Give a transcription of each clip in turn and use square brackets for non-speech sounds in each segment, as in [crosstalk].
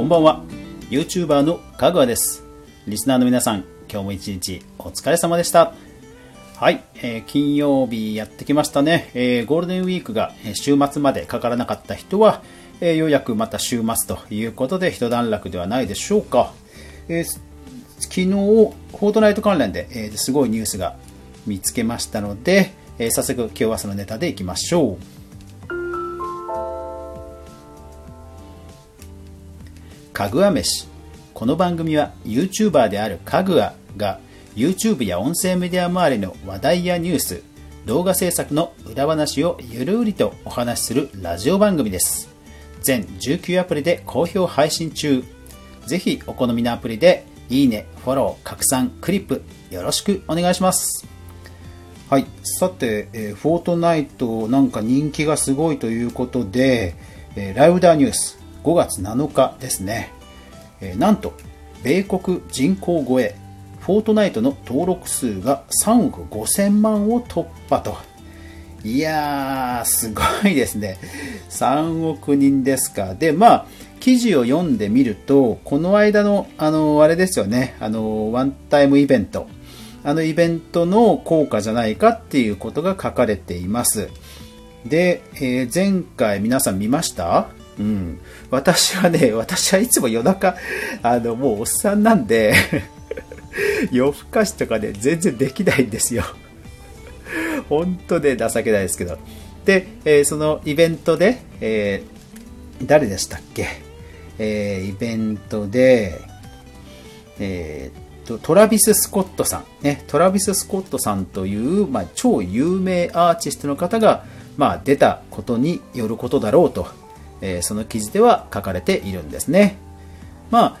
こんばんは。YouTuber のかぐわです。リスナーの皆さん今日も一日お疲れ様でした。はい、えー金曜日やってきましたね、えーゴールデンウィークがえ週末までかからなかった人は、えーようやくまた週末ということで一段落ではないでしょうか、えー昨日フォートナイト関連で、えーすごいニュースが見つけましたので、えー早速今日はそのネタでいきましょう。かぐわ飯。この番組は YouTuber であるかぐわが YouTube や音声メディア周りの話題やニュース動画制作の裏話をゆるりとお話しするラジオ番組です。全19アプリで好評配信中。ぜひお好みのアプリでいいねフォロー拡散クリップよろしくお願いします。はい、さて、えーフォートナイトなんか人気がすごいということで、えーライブダーニュース5月7日ですね、えーなんと米国人口超え。フォートナイトの登録数が3億5000万を突破と。いやーすごいですね。3億人ですか。でまあ記事を読んでみるとこの間のあのあれですよね。あのワンタイムイベント。あのイベントの効果じゃないかっていうことが書かれています。で、えー前回皆さん見ました？うん。私はね、私はいつも夜中、あの、もうおっさんなんで、[laughs] 夜更かしとかね、全然できないんですよ。本当で情けないですけど。で、えーそのイベントで、えー誰でしたっけ？えーイベントで、えっとトラビス・スコットさん、ね、トラビス・スコットさんという、まあ、超有名アーティストの方が、まあ、出たことによることだろうと、えその記事では書かれているんですね。まあ、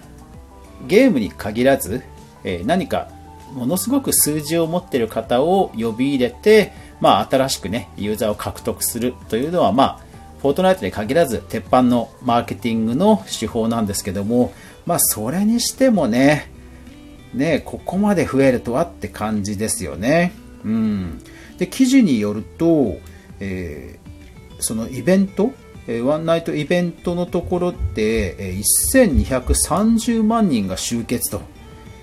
ゲームに限らず、え何かものすごく数字を持ってる方を呼び入れて、まあ、新しくね、ユーザーを獲得するというのは、まあ、フォートナイトに限らず、鉄板のマーケティングの手法なんですけども、まあ、それにしてもね、ね、ここまで増えるとはって感じですよね。うん。で、記事によると、えーそのイベント、えワンナイトイベントのところで、え1230万人が集結と。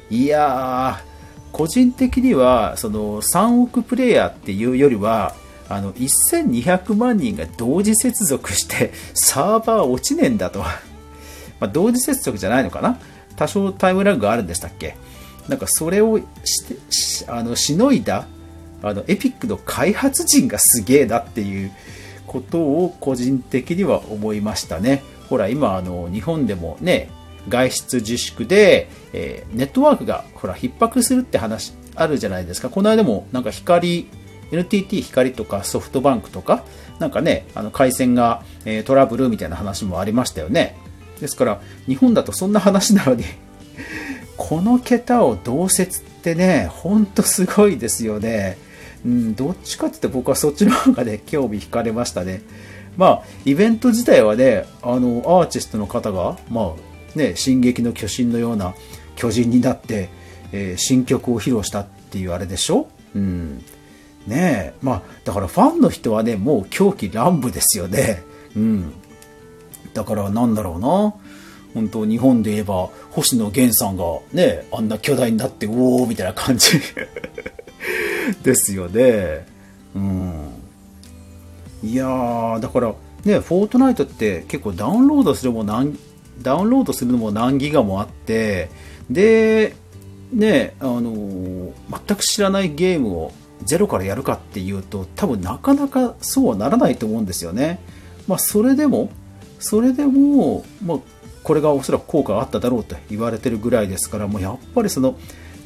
いやー、個人的には、その3億プレイヤーっていうよりは、あの、1200万人が同時接続して、サーバー落ちねえんだと。[laughs] まあ、同時接続じゃないのかな？多少タイムラグがあるんでしたっけ？なんかそれをしてしあのしのいだあのエピックの開発陣がすげえなっていうことを個人的には思いましたね。ほら今あの日本でもね外出自粛で、えーネットワークがほら逼迫するって話あるじゃないですか。この間もなんか光 NTT 光とかソフトバンクとかなんかねあの回線が、えートラブルみたいな話もありましたよね。ですから日本だとそんな話なのに [laughs] この桁を同説ってね、ほんとすごいですよね。うん、どっちかって言って僕はそっちの方がね、興味惹かれましたね。まあ、イベント自体はね、あの、アーティストの方が、まあ、ね、進撃の巨人のような巨人になって、えー新曲を披露したっていうあれでしょ？うん。ねえ、まあ、だからファンの人はね、もう狂気乱舞ですよね。うん。だからなんだろうな。本当日本で言えば星野源さんがねあんな巨大になっておおみたいな感じ [laughs] ですよね。うん。いやーだからねフォートナイトって結構ダウンロードするも何ダウンロードするのも何ギガもあってでねあのー全く知らないゲームをゼロからやるかっていうと多分なかなかそうはならないと思うんですよね。まあそれでもそれでも、まあ、これがおそらく効果があっただろうと言われてるぐらいですからもうやっぱりその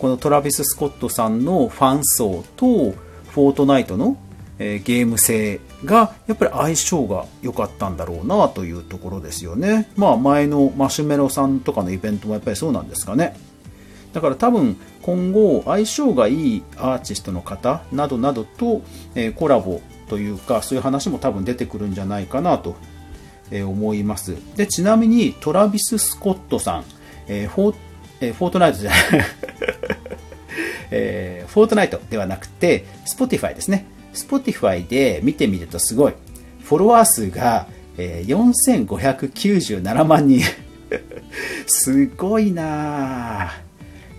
このトラビス・スコットさんのファン層とフォートナイトの、えゲーム性がやっぱり相性が良かったんだろうなというところですよね。まあ前のマシュメロさんとかのイベントもやっぱりそうなんですかね。だから多分今後相性がいいアーティストの方などなどと、えコラボというかそういう話も多分出てくるんじゃないかなと思います。で、ちなみにトラビス・スコットさん、えーフォーえーフォートナイトじゃない、えーフォートナイトではなくて、Spotify ですね。Spotify で見てみるとすごい。フォロワー数が、えー4597万人。[laughs] すごいな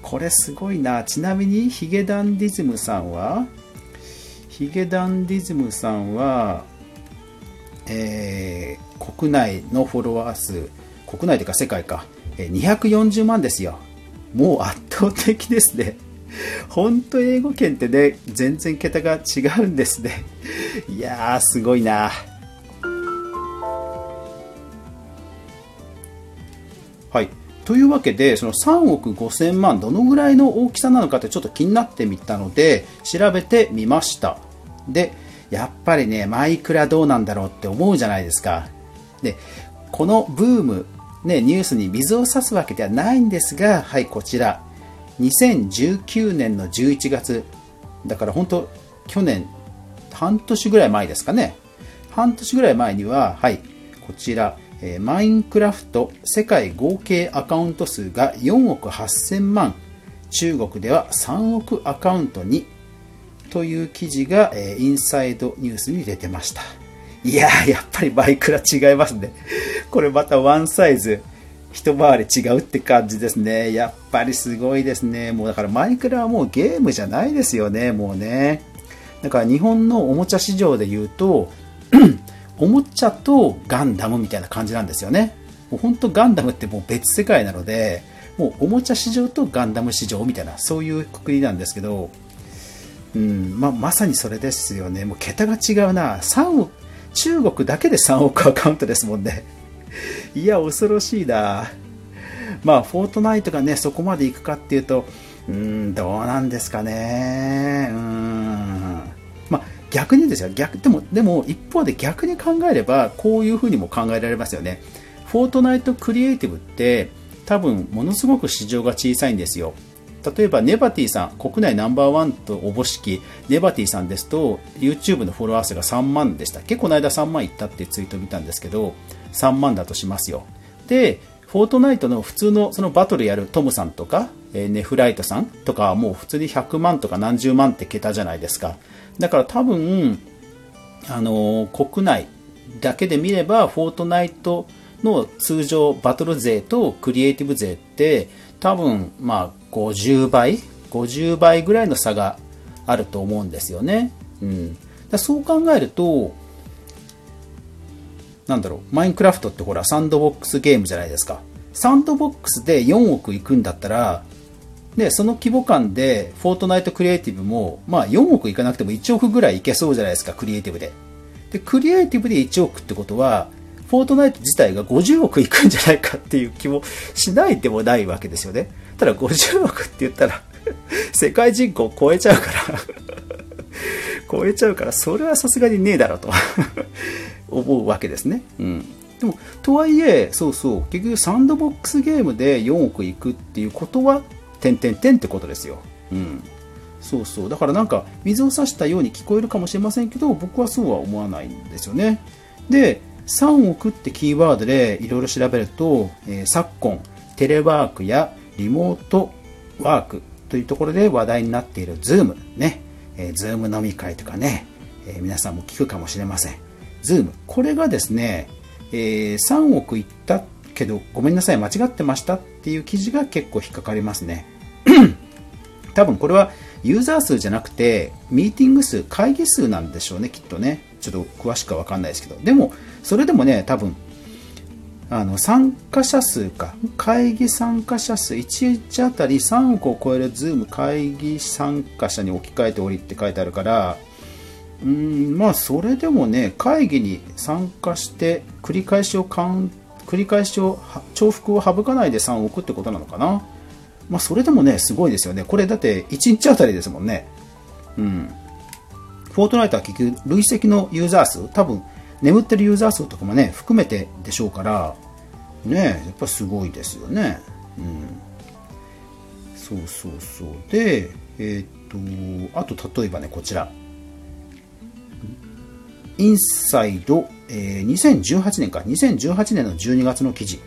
これすごいなちなみにヒゲダンディズムさんは？ヒゲダンディズムさんは、えー、国内のフォロワー数国内というか世界か240万ですよもう圧倒的ですね本当英語圏ってね全然桁が違うんですね。いやーすごいな。はい。というわけでその3億5000万どのぐらいの大きさなのかってちょっと気になってみたので調べてみました。でやっぱりねマイクラどうなんだろうって思うじゃないですか。でこのブームね、ニュースに水を差すわけではないんですが、はい、こちら。2019年の11月。だから本当、去年、半年ぐらい前ですかね。半年ぐらい前には、はい、こちら、えー、マインクラフト世界合計アカウント数が4億8000万。中国では3億アカウントに。という記事が、えー、インサイドニュースに出てました。いやー、やっぱりバイクラ違いますね。これまたワンサイズ、一回り違うって感じですね。やっぱりすごいですね。もうだからマイクラはもうゲームじゃないですよね、もうね。だから日本のおもちゃ市場で言うと、[clears throat] おもちゃとガンダムみたいな感じなんですよね。もう本当ガンダムってもう別世界なので、もうおもちゃ市場とガンダム市場みたいな、そういうくくりなんですけど、うんま、まさにそれですよね。もう桁が違うな。3億、中国だけで3億アカウントですもんね。いや、恐ろしいな。まあ、フォートナイトがね、そこまで行くかっていうと、うん、どうなんですかね。うん。まあ、逆にですよ。逆、でも、でも、一方で逆に考えれば、こういうふうにも考えられますよね。フォートナイトクリエイティブって、多分、ものすごく市場が小さいんですよ。例えばネバティさん、国内ナンバーワンとおぼしきネバティさんですと、YouTube のフォロワー数が3万でした。結構この間3万いったってツイート見たんですけど、3万だとしますよ。で、フォートナイトの普通のそのバトルやるトムさんとか、えネフライトさんとかはもう普通に100万とか何十万って桁じゃないですか。だから多分、あの、国内だけで見れば、フォートナイトの通常バトル勢とクリエイティブ勢って多分まあ50倍？50倍ぐらいの差があると思うんですよね。うん、だそう考えるとなんだろうマインクラフトってほらサンドボックスゲームじゃないですか。サンドボックスで4億いくんだったらでその規模感でフォートナイトクリエイティブも、まあ、4億いかなくても1億ぐらいいけそうじゃないですかクリエイティブで。でクリエイティブで1億ってことはフォートナイト自体が50億いくんじゃないかっていう気もしないでもないわけですよね。ただ50億って言ったら [laughs] 世界人口超えちゃうから [laughs] 超えちゃうから、それはさすがにねえだろうと [laughs] 思うわけですね。うん。でも、とはいえ、そうそう、結局サンドボックスゲームで4億いくっていうことは、点々点ってことですよ。うん。そうそう。だからなんか、水を差したように聞こえるかもしれませんけど、僕はそうは思わないんですよね。で、3億ってキーワードでいろいろ調べると、えー、昨今、テレワークやリモートワークというところで話題になっている Zoom ね、えー、Zoom 飲み会とかね、えー、皆さんも聞くかもしれません。Zoom。これがですね、えー、3億いったけど、ごめんなさい、間違ってましたっていう記事が結構引っかかりますね。[clears throat] 多分これはユーザー数じゃなくて、ミーティング数、会議数なんでしょうね、きっとね。ちょっと詳しくはわかんないですけど。でも、それでもね、多分、あの、参加者数か。会議参加者数、1日あたり3億を超えるズーム会議参加者に置き換えておりって書いてあるから、うん、まあ、それでもね、会議に参加して、繰り返しを繰り返しを、重複を省かないで3億ってことなのかな。まあ、それでもね、すごいですよね。これだって1日あたりですもんね。うん。フォートナイトは結局累積のユーザー数、多分眠ってるユーザー数とかもね、含めてでしょうから、ね、やっぱすごいですよね。うん。そうそうそう。で、えー、っと、あと例えばね、こちら。インサイド、えー、2018年か、2018年の12月の記事。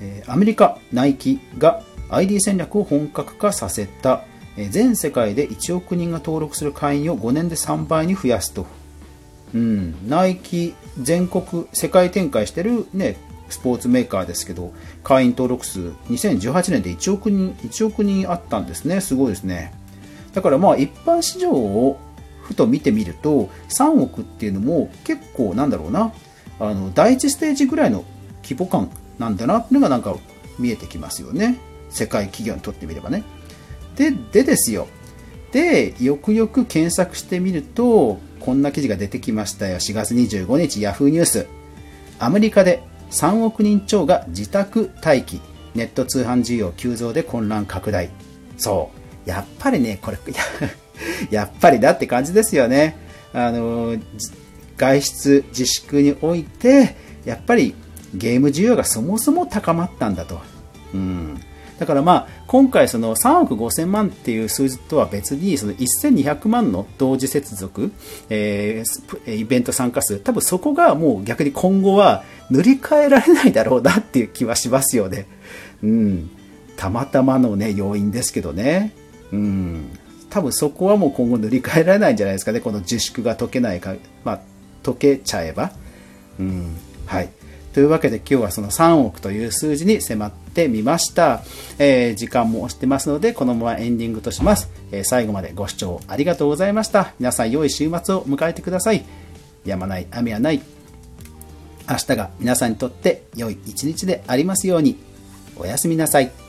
えー、アメリカ、ナイキが ID 戦略を本格化させた全世界で1億人が登録する会員を5年で3倍に増やすと。うん、ナイキ全国世界展開してるねスポーツメーカーですけど、会員登録数2018年で1億人、1億人あったんですね。すごいですね。だからまあ一般市場をふと見てみると、3億っていうのも結構なんだろうな、あの、第一ステージぐらいの規模感なんだなっていうのがなんか見えてきますよね。世界企業にとってみればね。で、でですよ。で、よくよく検索してみると、こんな記事が出てきましたよ。4月25日、Yahoo ニュース。アメリカで3億人超が自宅待機。ネット通販需要急増で混乱拡大。そう。やっぱりね、これ、[laughs] やっぱりだって感じですよね。あの、外出自粛において、やっぱりゲーム需要がそもそも高まったんだと。うん。だからまあ、今回その3億5000万っていう数字とは別に、その1200万の同時接続、えー、イベント参加数、多分そこがもう逆に今後は塗り替えられないだろうなっていう気はしますよね。うん。たまたまのね、要因ですけどね。うん。多分そこはもう今後塗り替えられないんじゃないですかね。この自粛が解けないか、まあ、解けちゃえば。うん。はい。というわけで今日はその3億という数字に迫ってみました。えー、時間も押してますので、このままエンディングとします。えー、最後までご視聴ありがとうございました。皆さん良い週末を迎えてください。やまない雨はない。明日が皆さんにとって良い一日でありますように。おやすみなさい。